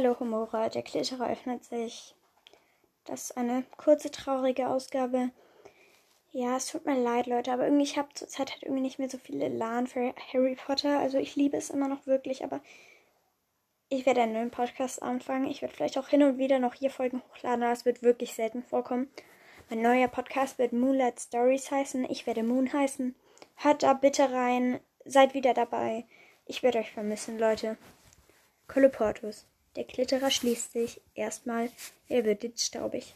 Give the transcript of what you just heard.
Hallo Humora, der Klitterer öffnet sich. Das ist eine kurze, traurige Ausgabe. Ja, es tut mir leid, Leute, aber irgendwie, ich habe zurzeit halt irgendwie nicht mehr so viel Elan für Harry Potter. Also ich liebe es immer noch wirklich, aber ich werde einen neuen Podcast anfangen. Ich werde vielleicht auch hin und wieder noch hier Folgen hochladen, aber es wird wirklich selten vorkommen. Mein neuer Podcast wird Moonlight Stories heißen. Ich werde Moon heißen. Hört da bitte rein. Seid wieder dabei. Ich werde euch vermissen, Leute. Coloportus. Der Klitterer schließt sich. Erstmal, er wird jetzt staubig.